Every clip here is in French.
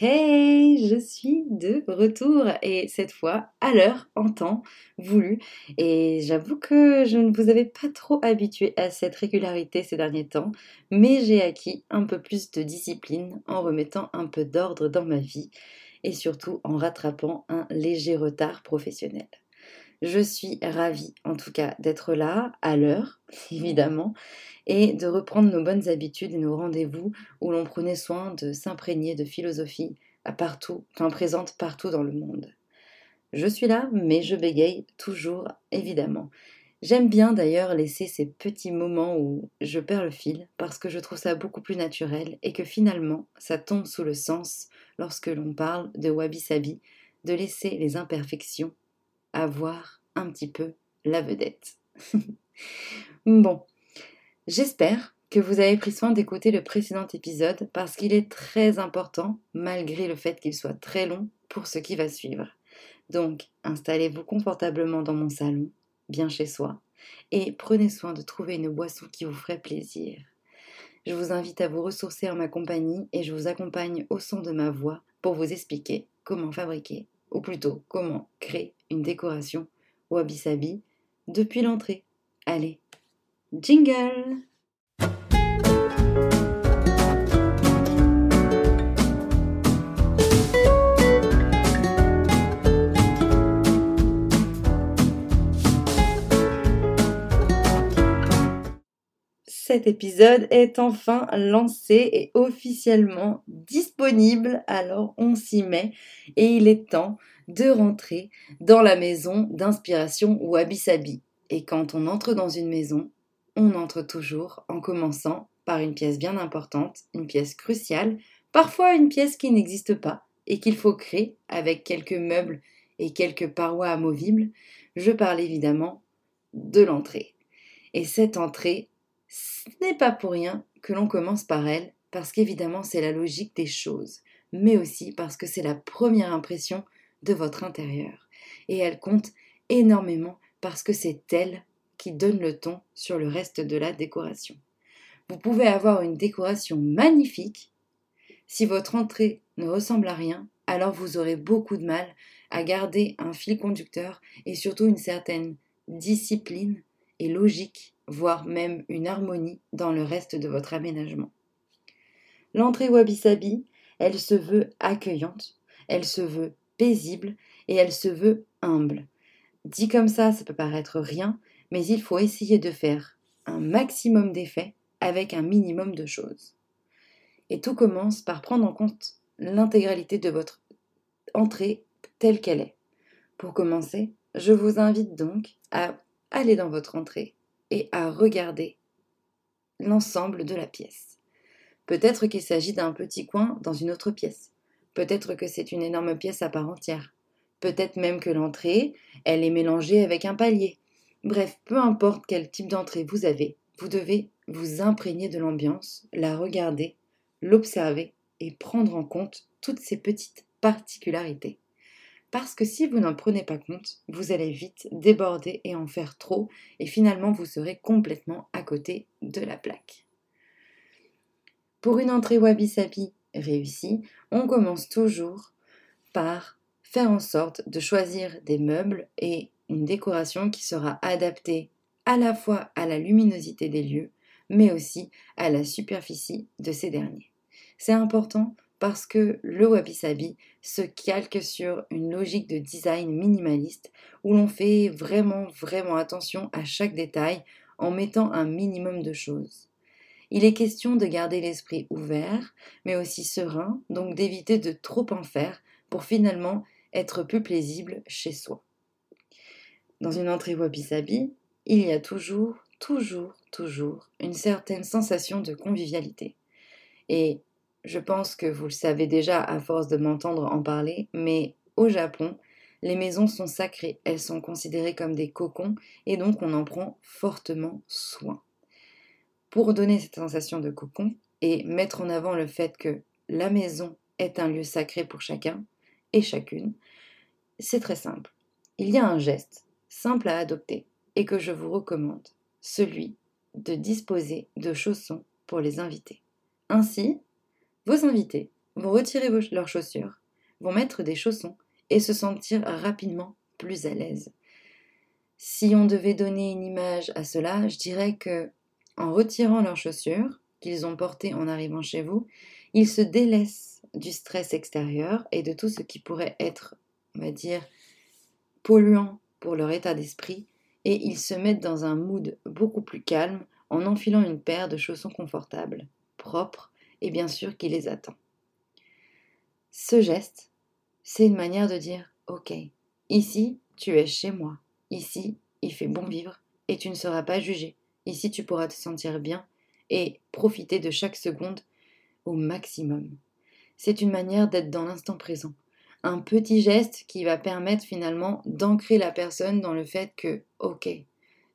Hey, je suis de retour et cette fois à l'heure, en temps voulu. Et j'avoue que je ne vous avais pas trop habitué à cette régularité ces derniers temps, mais j'ai acquis un peu plus de discipline en remettant un peu d'ordre dans ma vie et surtout en rattrapant un léger retard professionnel. Je suis ravie en tout cas d'être là, à l'heure, évidemment, et de reprendre nos bonnes habitudes et nos rendez-vous où l'on prenait soin de s'imprégner de philosophie partout, enfin présente partout dans le monde. Je suis là, mais je bégaye toujours, évidemment. J'aime bien d'ailleurs laisser ces petits moments où je perds le fil parce que je trouve ça beaucoup plus naturel et que finalement ça tombe sous le sens lorsque l'on parle de Wabi Sabi, de laisser les imperfections avoir un petit peu la vedette. bon, j'espère que vous avez pris soin d'écouter le précédent épisode parce qu'il est très important, malgré le fait qu'il soit très long, pour ce qui va suivre. Donc, installez-vous confortablement dans mon salon, bien chez soi, et prenez soin de trouver une boisson qui vous ferait plaisir. Je vous invite à vous ressourcer en ma compagnie et je vous accompagne au son de ma voix pour vous expliquer comment fabriquer, ou plutôt comment créer une décoration wabi-sabi depuis l'entrée. Allez, jingle Cet épisode est enfin lancé et officiellement disponible, alors on s'y met et il est temps de rentrer dans la maison d'inspiration Wabi Sabi. Et quand on entre dans une maison, on entre toujours en commençant par une pièce bien importante, une pièce cruciale, parfois une pièce qui n'existe pas et qu'il faut créer avec quelques meubles et quelques parois amovibles. Je parle évidemment de l'entrée. Et cette entrée, ce n'est pas pour rien que l'on commence par elle, parce qu'évidemment c'est la logique des choses, mais aussi parce que c'est la première impression de votre intérieur. Et elle compte énormément parce que c'est elle qui donne le ton sur le reste de la décoration. Vous pouvez avoir une décoration magnifique. Si votre entrée ne ressemble à rien, alors vous aurez beaucoup de mal à garder un fil conducteur et surtout une certaine discipline et logique voire même une harmonie dans le reste de votre aménagement. L'entrée wabi-sabi, elle se veut accueillante, elle se veut paisible et elle se veut humble. Dit comme ça, ça peut paraître rien, mais il faut essayer de faire un maximum d'effets avec un minimum de choses. Et tout commence par prendre en compte l'intégralité de votre entrée telle qu'elle est. Pour commencer, je vous invite donc à aller dans votre entrée, et à regarder l'ensemble de la pièce. Peut-être qu'il s'agit d'un petit coin dans une autre pièce. Peut-être que c'est une énorme pièce à part entière. Peut-être même que l'entrée, elle est mélangée avec un palier. Bref, peu importe quel type d'entrée vous avez, vous devez vous imprégner de l'ambiance, la regarder, l'observer et prendre en compte toutes ces petites particularités. Parce que si vous n'en prenez pas compte, vous allez vite déborder et en faire trop, et finalement vous serez complètement à côté de la plaque. Pour une entrée wabi-sabi réussie, on commence toujours par faire en sorte de choisir des meubles et une décoration qui sera adaptée à la fois à la luminosité des lieux, mais aussi à la superficie de ces derniers. C'est important parce que le wabi-sabi se calque sur une logique de design minimaliste où l'on fait vraiment vraiment attention à chaque détail en mettant un minimum de choses. Il est question de garder l'esprit ouvert, mais aussi serein, donc d'éviter de trop en faire pour finalement être plus plaisible chez soi. Dans une entrée wabi-sabi, il y a toujours, toujours, toujours une certaine sensation de convivialité. Et je pense que vous le savez déjà à force de m'entendre en parler, mais au Japon, les maisons sont sacrées, elles sont considérées comme des cocons et donc on en prend fortement soin. Pour donner cette sensation de cocon et mettre en avant le fait que la maison est un lieu sacré pour chacun et chacune, c'est très simple. Il y a un geste simple à adopter et que je vous recommande, celui de disposer de chaussons pour les invités. Ainsi, vos invités vont retirer leurs chaussures, vont mettre des chaussons et se sentir rapidement plus à l'aise. Si on devait donner une image à cela, je dirais que en retirant leurs chaussures qu'ils ont portées en arrivant chez vous, ils se délaissent du stress extérieur et de tout ce qui pourrait être, on va dire, polluant pour leur état d'esprit et ils se mettent dans un mood beaucoup plus calme en enfilant une paire de chaussons confortables, propres et bien sûr qui les attend. Ce geste, c'est une manière de dire Ok, ici, tu es chez moi. Ici, il fait bon vivre et tu ne seras pas jugé. Ici, tu pourras te sentir bien et profiter de chaque seconde au maximum. C'est une manière d'être dans l'instant présent. Un petit geste qui va permettre finalement d'ancrer la personne dans le fait que, ok,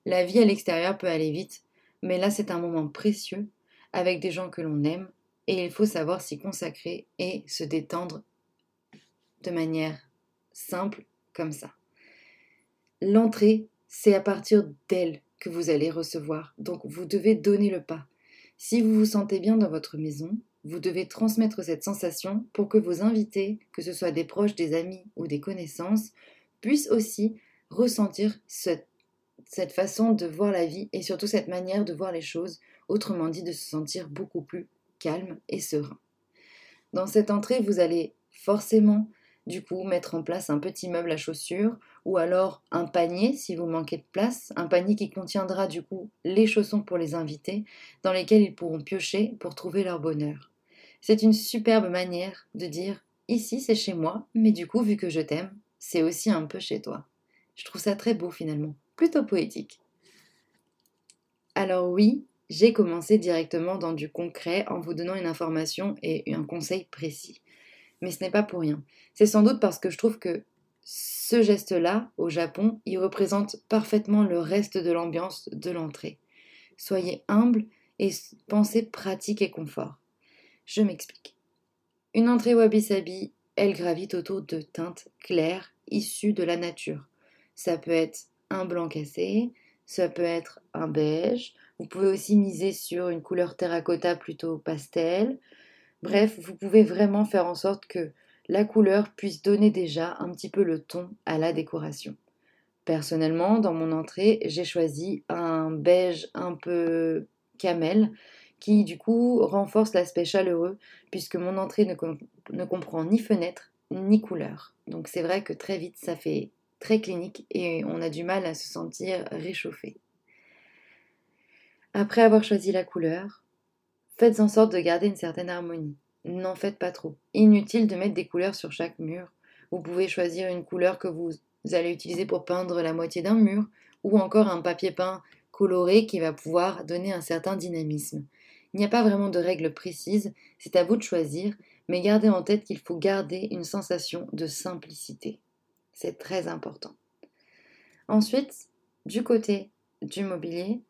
la vie à l'extérieur peut aller vite, mais là c'est un moment précieux avec des gens que l'on aime et il faut savoir s'y consacrer et se détendre de manière simple comme ça. L'entrée, c'est à partir d'elle que vous allez recevoir, donc vous devez donner le pas. Si vous vous sentez bien dans votre maison, vous devez transmettre cette sensation pour que vos invités, que ce soit des proches, des amis ou des connaissances, puissent aussi ressentir cette, façon de voir la vie et surtout cette manière de voir les choses, autrement dit de se sentir beaucoup plus calme et serein. Dans cette entrée, vous allez forcément du coup mettre en place un petit meuble à chaussures ou alors un panier si vous manquez de place, un panier qui contiendra du coup les chaussons pour les invités dans lesquels ils pourront piocher pour trouver leur bonheur. C'est une superbe manière de dire ici c'est chez moi, mais du coup vu que je t'aime, c'est aussi un peu chez toi. Je trouve ça très beau finalement, plutôt poétique. Alors oui, j'ai commencé directement dans du concret en vous donnant une information et un conseil précis. Mais ce n'est pas pour rien. C'est sans doute parce que je trouve que ce geste-là, au Japon, il représente parfaitement le reste de l'ambiance de l'entrée. Soyez humble et pensez pratique et confort. Je m'explique. Une entrée wabi-sabi, elle gravite autour de teintes claires issues de la nature. Ça peut être un blanc cassé, ça peut être un beige, vous pouvez aussi miser sur une couleur terracotta plutôt pastel. Bref, vous pouvez vraiment faire en sorte que la couleur puisse donner déjà un petit peu le ton à la décoration. Personnellement, dans mon entrée, j'ai choisi un beige un peu camel qui du coup renforce l'aspect chaleureux puisque mon entrée ne, comprend ni fenêtre ni couleur. Donc c'est vrai que très vite ça fait très clinique et on a du mal à se sentir réchauffé. Après avoir choisi la couleur, faites en sorte de garder une certaine harmonie. N'en faites pas trop. Inutile de mettre des couleurs sur chaque mur. Vous pouvez choisir une couleur que vous allez utiliser pour peindre la moitié d'un mur, ou encore un papier peint coloré qui va pouvoir donner un certain dynamisme. Il n'y a pas vraiment de règles précises, c'est à vous de choisir, mais gardez en tête qu'il faut garder une sensation de simplicité. C'est très important. Ensuite, du côté du mobilier,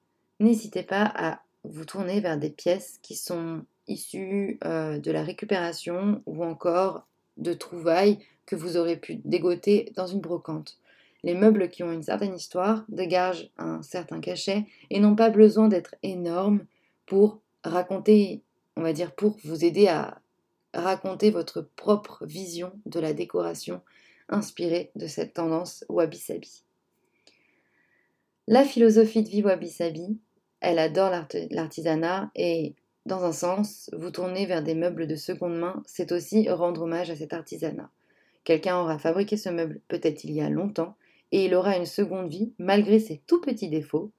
n'hésitez pas à vous tourner vers des pièces qui sont issues euh, de la récupération ou encore de trouvailles que vous aurez pu dégoter dans une brocante. Les meubles qui ont une certaine histoire dégagent un certain cachet et n'ont pas besoin d'être énormes pour raconter, on va dire, pour vous aider à raconter votre propre vision de la décoration inspirée de cette tendance wabi-sabi. La philosophie de vie wabi-sabi, elle adore l'artisanat et dans un sens, vous tourner vers des meubles de seconde main, c'est aussi rendre hommage à cet artisanat. Quelqu'un aura fabriqué ce meuble peut-être il y a longtemps, et il aura une seconde vie, malgré ses tout petits défauts,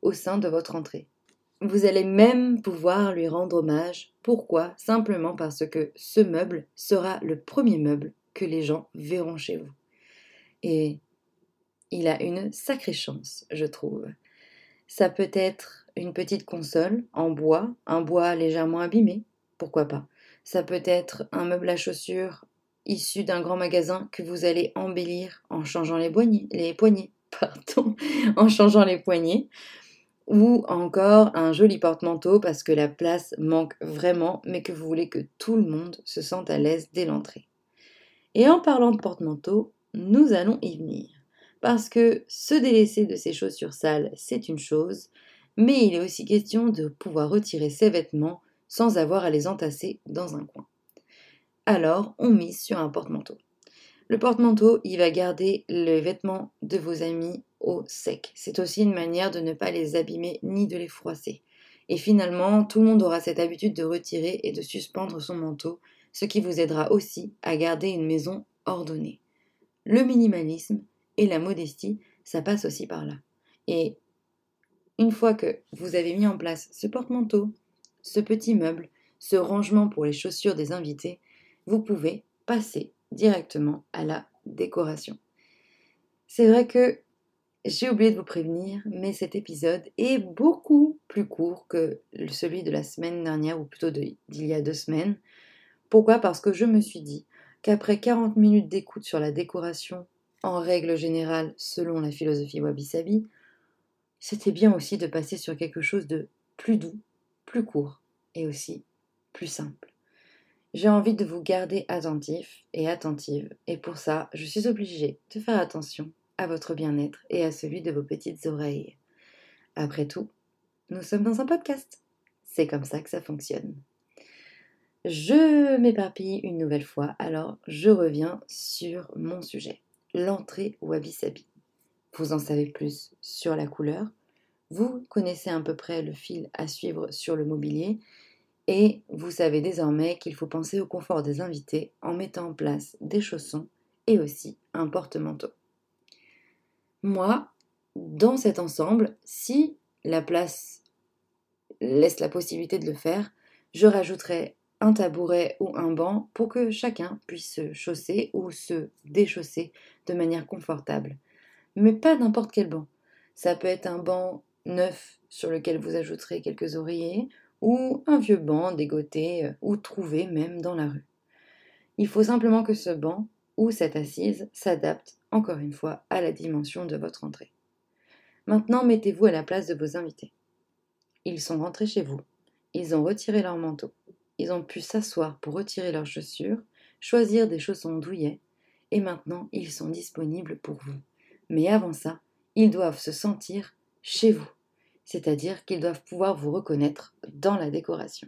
au sein de votre entrée. Vous allez même pouvoir lui rendre hommage. Pourquoi? Simplement parce que ce meuble sera le premier meuble que les gens verront chez vous. Et il a une sacrée chance, je trouve. Ça peut être une petite console en bois, un bois légèrement abîmé, pourquoi pas. Ça peut être un meuble à chaussures issu d'un grand magasin que vous allez embellir en changeant les poignées, les poignées, pardon, en changeant les poignées, ou encore un joli porte-manteau parce que la place manque vraiment, mais que vous voulez que tout le monde se sente à l'aise dès l'entrée. Et en parlant de porte-manteau, nous allons y venir. Parce que se délaisser de ses chaussures sales, c'est une chose, mais il est aussi question de pouvoir retirer ses vêtements sans avoir à les entasser dans un coin. alors on mise sur un porte-manteau. Le porte-manteau, il va garder les vêtements de vos amis au sec. C'est aussi une manière de ne pas les abîmer ni de les froisser. Et finalement, tout le monde aura cette habitude de retirer et de suspendre son manteau, ce qui vous aidera aussi à garder une maison ordonnée. Le minimalisme et la modestie, ça passe aussi par là. Et une fois que vous avez mis en place ce porte-manteau, ce petit meuble, ce rangement pour les chaussures des invités, vous pouvez passer directement à la décoration. C'est vrai que j'ai oublié de vous prévenir, mais cet épisode est beaucoup plus court que celui de la semaine dernière, ou plutôt d'il y a deux semaines. Pourquoi? Parce que je me suis dit qu'après 40 minutes d'écoute sur la décoration, en règle générale selon la philosophie Wabi-Sabi, c'était bien aussi de passer sur quelque chose de plus doux, plus court et aussi plus simple. J'ai envie de vous garder attentif et attentive, et pour ça, je suis obligée de faire attention à votre bien-être et à celui de vos petites oreilles. Après tout, nous sommes dans un podcast. C'est comme ça que ça fonctionne. Je m'éparpille une nouvelle fois, alors je reviens sur mon sujet, l'entrée wabi-sabi. Vous en savez plus sur la couleur, vous connaissez à peu près le fil à suivre sur le mobilier et vous savez désormais qu'il faut penser au confort des invités en mettant en place des chaussons et aussi un porte-manteau. Moi, dans cet ensemble, si la place laisse la possibilité de le faire, je rajouterai un tabouret ou un banc pour que chacun puisse se chausser ou se déchausser de manière confortable. Mais pas n'importe quel banc. Ça peut être un banc neuf sur lequel vous ajouterez quelques oreillers, ou un vieux banc dégoté euh, ou trouvé même dans la rue. Il faut simplement que ce banc ou cette assise s'adapte encore une fois à la dimension de votre entrée. Maintenant, mettez-vous à la place de vos invités. Ils sont rentrés chez vous, ils ont retiré leur manteau, ils ont pu s'asseoir pour retirer leurs chaussures, choisir des chaussons douillets, et maintenant ils sont disponibles pour vous. Mais avant ça, ils doivent se sentir chez vous, c'est-à-dire qu'ils doivent pouvoir vous reconnaître dans la décoration.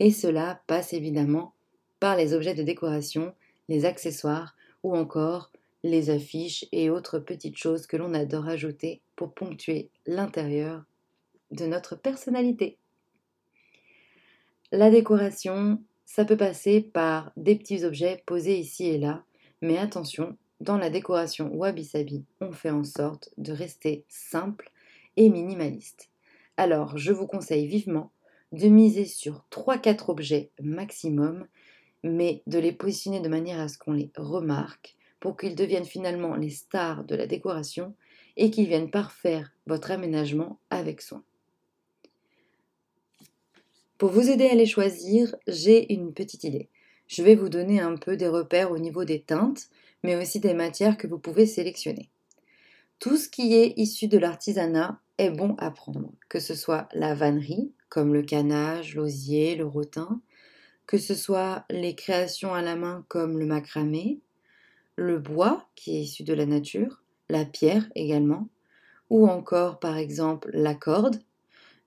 Et cela passe évidemment par les objets de décoration, les accessoires ou encore les affiches et autres petites choses que l'on adore ajouter pour ponctuer l'intérieur de notre personnalité. La décoration, ça peut passer par des petits objets posés ici et là, mais attention, dans la décoration Wabi Sabi, on fait en sorte de rester simple minimaliste. Alors, je vous conseille vivement de miser sur 3-4 objets maximum, mais de les positionner de manière à ce qu'on les remarque, pour qu'ils deviennent finalement les stars de la décoration et qu'ils viennent parfaire votre aménagement avec soin. Pour vous aider à les choisir, j'ai une petite idée. Je vais vous donner un peu des repères au niveau des teintes, mais aussi des matières que vous pouvez sélectionner. Tout ce qui est issu de l'artisanat est bon à prendre, que ce soit la vannerie, comme le canage, l'osier, le rotin, que ce soit les créations à la main comme le macramé, le bois qui est issu de la nature, la pierre également, ou encore par exemple la corde.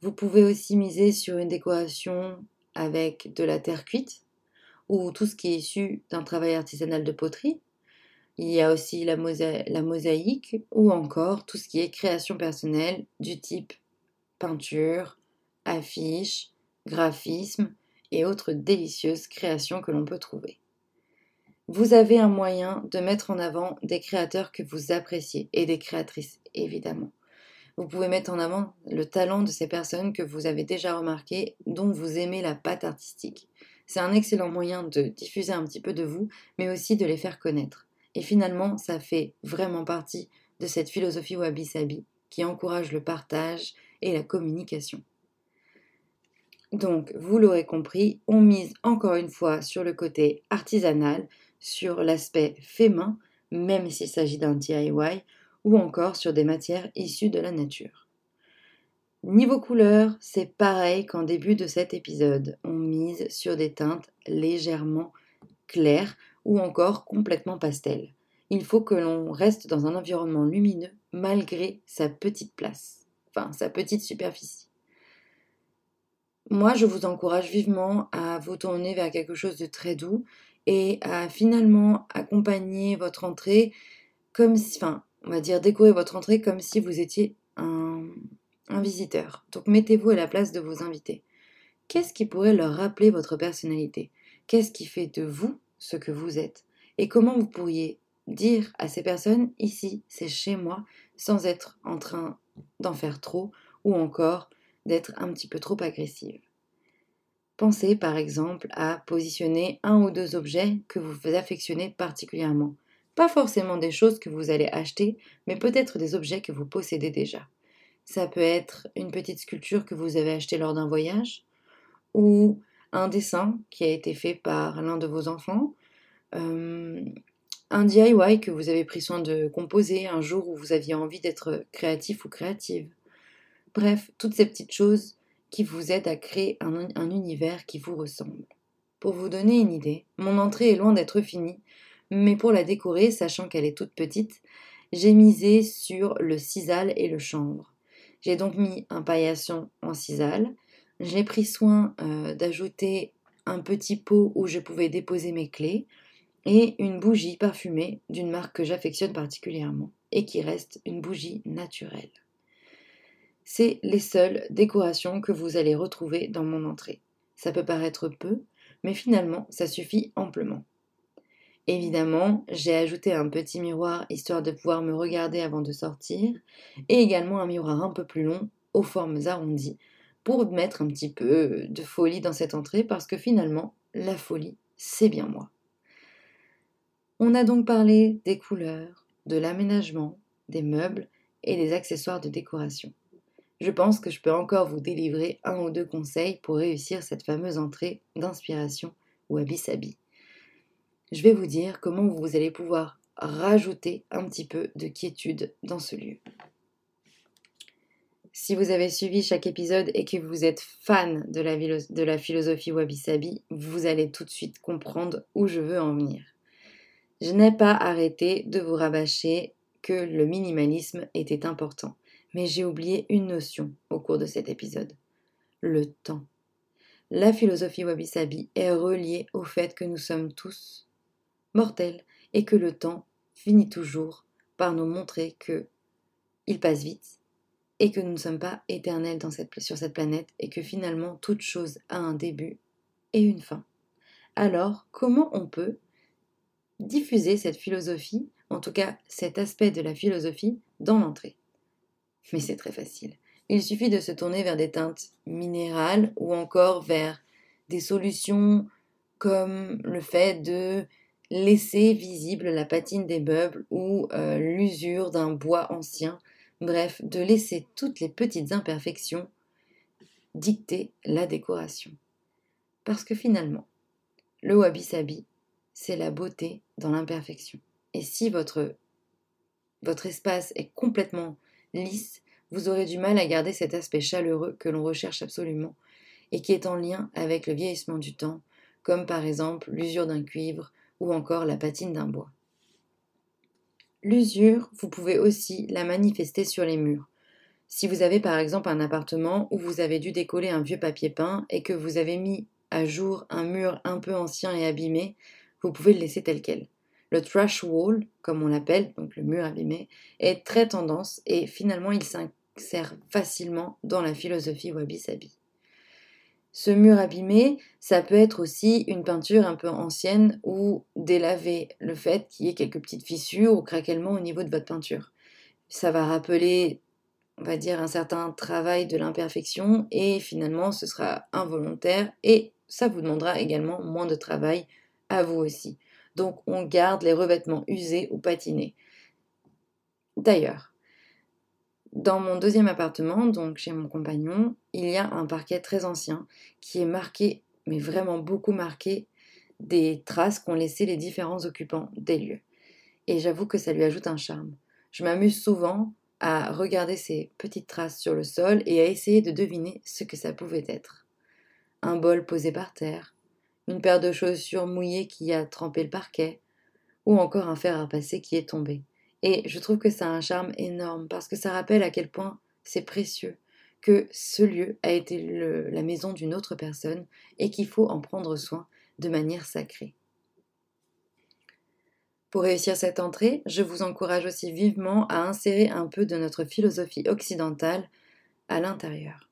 Vous pouvez aussi miser sur une décoration avec de la terre cuite ou tout ce qui est issu d'un travail artisanal de poterie, il y a aussi la, mosaïque ou encore tout ce qui est création personnelle du type peinture, affiche, graphisme et autres délicieuses créations que l'on peut trouver. Vous avez un moyen de mettre en avant des créateurs que vous appréciez et des créatrices évidemment. Vous pouvez mettre en avant le talent de ces personnes que vous avez déjà remarquées, dont vous aimez la patte artistique. C'est un excellent moyen de diffuser un petit peu de vous, mais aussi de les faire connaître. Et finalement, ça fait vraiment partie de cette philosophie wabi-sabi qui encourage le partage et la communication. Donc, vous l'aurez compris, on mise encore une fois sur le côté artisanal, sur l'aspect fait main, même s'il s'agit d'un DIY, ou encore sur des matières issues de la nature. Niveau couleur, c'est pareil qu'en début de cet épisode. On mise sur des teintes légèrement claires ou encore complètement pastel. Il faut que l'on reste dans un environnement lumineux malgré sa petite place, enfin sa petite superficie. moi, je vous encourage vivement à vous tourner vers quelque chose de très doux et à finalement accompagner votre entrée comme si, enfin, on va dire décorer votre entrée comme si vous étiez un, un visiteur. Donc mettez-vous à la place de vos invités. Qu'est-ce qui pourrait leur rappeler votre personnalité? Qu'est-ce qui fait de vous ce que vous êtes Et comment vous pourriez dire à ces personnes, ici, c'est chez moi, sans être en train d'en faire trop, ou encore d'être un petit peu trop agressive? Pensez par exemple à positionner un ou deux objets que vous affectionnez particulièrement. Pas forcément des choses que vous allez acheter, mais peut-être des objets que vous possédez déjà. Ça peut être une petite sculpture que vous avez achetée lors d'un voyage, ou un dessin qui a été fait par l'un de vos enfants, euh, un DIY que vous avez pris soin de composer un jour où vous aviez envie d'être créatif ou créative. Bref, toutes ces petites choses qui vous aident à créer un, un, univers qui vous ressemble. Pour vous donner une idée, mon entrée est loin d'être finie, mais pour la décorer, sachant qu'elle est toute petite, j'ai misé sur le sisal et le chanvre. J'ai donc mis un paillasson en sisal, j'ai pris soin euh, d'ajouter un petit pot où je pouvais déposer mes clés et une bougie parfumée d'une marque que j'affectionne particulièrement et qui reste une bougie naturelle. C'est les seules décorations que vous allez retrouver dans mon entrée. Ça peut paraître peu, mais finalement ça suffit amplement. Évidemment, j'ai ajouté un petit miroir histoire de pouvoir me regarder avant de sortir, et également un miroir un peu plus long, aux formes arrondies, pour mettre un petit peu de folie dans cette entrée parce que finalement, la folie, c'est bien moi. On a donc parlé des couleurs, de l'aménagement, des meubles et des accessoires de décoration. Je pense que je peux encore vous délivrer un ou deux conseils pour réussir cette fameuse entrée d'inspiration wabi-sabi. Je vais vous dire comment vous allez pouvoir rajouter un petit peu de quiétude dans ce lieu. Si vous avez suivi chaque épisode et que vous êtes fan de la, philosophie Wabi-Sabi, vous allez tout de suite comprendre où je veux en venir. Je n'ai pas arrêté de vous rabâcher que le minimalisme était important, mais j'ai oublié une notion au cours de cet épisode. Le temps. La philosophie Wabi-Sabi est reliée au fait que nous sommes tous mortels et que le temps finit toujours par nous montrer que il passe vite et que nous ne sommes pas éternels sur cette planète et que finalement toute chose a un début et une fin. Alors, comment on peut diffuser cette philosophie, en tout cas cet aspect de la philosophie, dans l'entrée? Mais c'est très facile. Il suffit de se tourner vers des teintes minérales ou encore vers des solutions comme le fait de laisser visible la patine des meubles ou euh, l'usure d'un bois ancien Bref, de laisser toutes les petites imperfections dicter la décoration. Parce que finalement, le wabi-sabi, c'est la beauté dans l'imperfection. Et si votre, votre espace est complètement lisse, vous aurez du mal à garder cet aspect chaleureux que l'on recherche absolument et qui est en lien avec le vieillissement du temps, comme par exemple l'usure d'un cuivre ou encore la patine d'un bois. L'usure, vous pouvez aussi la manifester sur les murs. Si vous avez par exemple un appartement où vous avez dû décoller un vieux papier peint et que vous avez mis à jour un mur un peu ancien et abîmé, vous pouvez le laisser tel quel. Le trash wall, comme on l'appelle, donc le mur abîmé, est très tendance et finalement il s'insère facilement dans la philosophie wabi-sabi. Ce mur abîmé, ça peut être aussi une peinture un peu ancienne ou délavée, le fait qu'il y ait quelques petites fissures ou craquements au niveau de votre peinture. Ça va rappeler, on va dire, un certain travail de l'imperfection et finalement ce sera involontaire et ça vous demandera également moins de travail à vous aussi. Donc on garde les revêtements usés ou patinés. D'ailleurs, dans mon deuxième appartement, donc chez mon compagnon, il y a un parquet très ancien qui est marqué, mais vraiment beaucoup marqué, des traces qu'ont laissées les différents occupants des lieux. Et j'avoue que ça lui ajoute un charme. Je m'amuse souvent à regarder ces petites traces sur le sol et à essayer de deviner ce que ça pouvait être. Un bol posé par terre, une paire de chaussures mouillées qui a trempé le parquet, ou encore un fer à passer qui est tombé. Et je trouve que ça a un charme énorme parce que ça rappelle à quel point c'est précieux que ce lieu a été la maison d'une autre personne et qu'il faut en prendre soin de manière sacrée. Pour réussir cette entrée, je vous encourage aussi vivement à insérer un peu de notre philosophie occidentale à l'intérieur.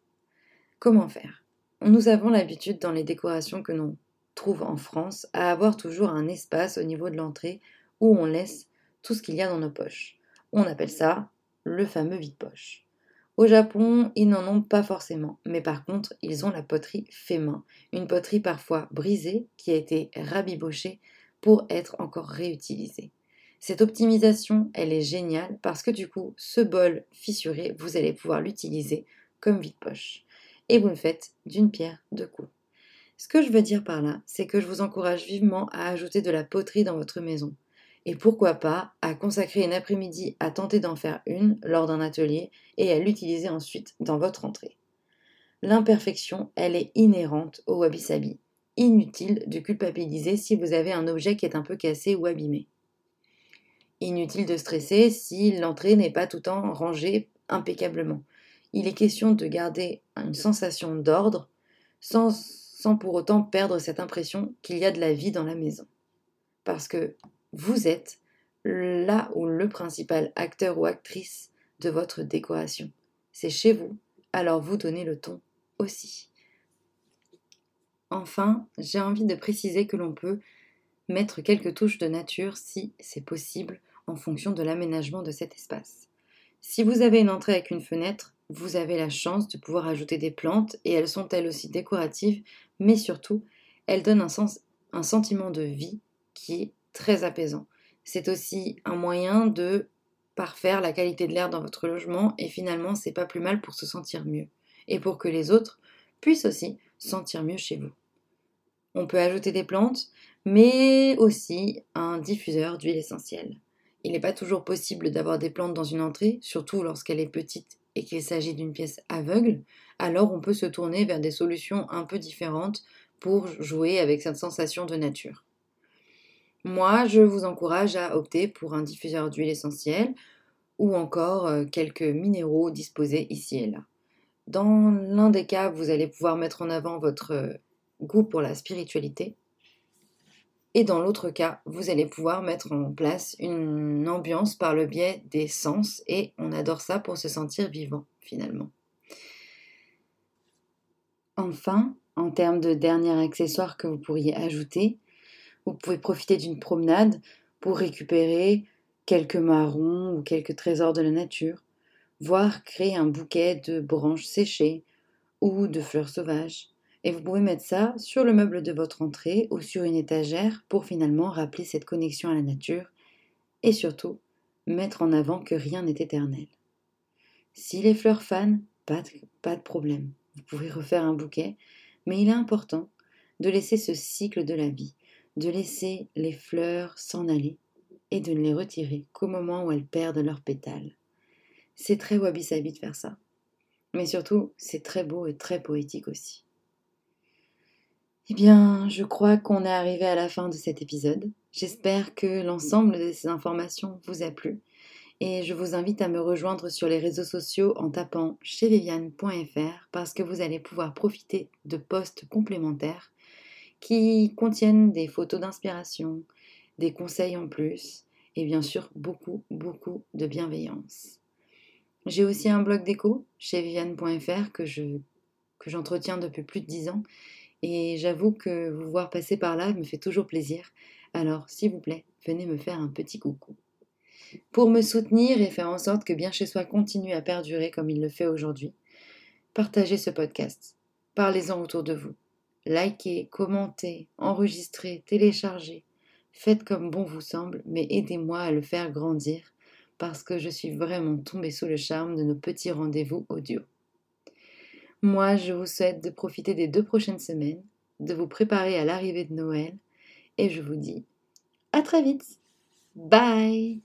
Comment faire? Nous avons l'habitude dans les décorations que l'on trouve en France à avoir toujours un espace au niveau de l'entrée où on laisse tout ce qu'il y a dans nos poches. On appelle ça le fameux vide-poche. Au Japon, ils n'en ont pas forcément, mais par contre, ils ont la poterie fait main, une poterie parfois brisée qui a été rabibochée pour être encore réutilisée. Cette optimisation, elle est géniale parce que du coup, ce bol fissuré, vous allez pouvoir l'utiliser comme vide-poche. Et vous le faites d'une pierre deux coups. Ce que je veux dire par là, c'est que je vous encourage vivement à ajouter de la poterie dans votre maison et pourquoi pas à consacrer une après-midi à tenter d'en faire une lors d'un atelier et à l'utiliser ensuite dans votre entrée. L'imperfection, elle est inhérente au wabi-sabi. Inutile de culpabiliser si vous avez un objet qui est un peu cassé ou abîmé. Inutile de stresser si l'entrée n'est pas tout le temps rangée impeccablement. Il est question de garder une sensation d'ordre sans, sans pour autant perdre cette impression qu'il y a de la vie dans la maison. Parce que vous êtes là où le principal acteur ou actrice de votre décoration. C'est chez vous, alors vous donnez le ton aussi. Enfin, j'ai envie de préciser que l'on peut mettre quelques touches de nature si c'est possible en fonction de l'aménagement de cet espace. Si vous avez une entrée avec une fenêtre, vous avez la chance de pouvoir ajouter des plantes et elles sont elles aussi décoratives, mais surtout, elles donnent un, un sentiment de vie qui est très apaisant. C'est aussi un moyen de parfaire la qualité de l'air dans votre logement et finalement c'est pas plus mal pour se sentir mieux et pour que les autres puissent aussi sentir mieux chez vous. On peut ajouter des plantes, mais aussi un diffuseur d'huile essentielle. Il n'est pas toujours possible d'avoir des plantes dans une entrée, surtout lorsqu'elle est petite et qu'il s'agit d'une pièce aveugle, alors on peut se tourner vers des solutions un peu différentes pour jouer avec cette sensation de nature. Moi, je vous encourage à opter pour un diffuseur d'huile essentielle ou encore euh, quelques minéraux disposés ici et là. Dans l'un des cas, vous allez pouvoir mettre en avant votre euh, goût pour la spiritualité. Et dans l'autre cas, vous allez pouvoir mettre en place une ambiance par le biais des sens et on adore ça pour se sentir vivant finalement. Enfin, en termes de dernier accessoire que vous pourriez ajouter, vous pouvez profiter d'une promenade pour récupérer quelques marrons ou quelques trésors de la nature, voire créer un bouquet de branches séchées ou de fleurs sauvages. Et vous pouvez mettre ça sur le meuble de votre entrée ou sur une étagère pour finalement rappeler cette connexion à la nature et surtout mettre en avant que rien n'est éternel. Si les fleurs fanent, pas de, pas de problème. Vous pouvez refaire un bouquet, mais il est important de laisser ce cycle de la vie, de laisser les fleurs s'en aller et de ne les retirer qu'au moment où elles perdent leurs pétales. C'est très wabi-sabi de faire ça. Mais surtout, c'est très beau et très poétique aussi. Eh bien, je crois qu'on est arrivé à la fin de cet épisode. J'espère que l'ensemble de ces informations vous a plu. Et je vous invite à me rejoindre sur les réseaux sociaux en tapant chez viviane.fr parce que vous allez pouvoir profiter de posts complémentaires qui contiennent des photos d'inspiration, des conseils en plus et bien sûr beaucoup, beaucoup de bienveillance. J'ai aussi un blog déco chez viviane.fr que que j'entretiens depuis plus de dix ans et j'avoue que vous voir passer par là me fait toujours plaisir. Alors, s'il vous plaît, venez me faire un petit coucou. Pour me soutenir et faire en sorte que Bien chez soi continue à perdurer comme il le fait aujourd'hui, partagez ce podcast. Parlez-en autour de vous. Likez, commentez, enregistrez, téléchargez. Faites comme bon vous semble, mais aidez-moi à le faire grandir parce que je suis vraiment tombée sous le charme de nos petits rendez-vous audio. Moi, je vous souhaite de profiter des deux prochaines semaines, de vous préparer à l'arrivée de Noël, et je vous dis à très vite. Bye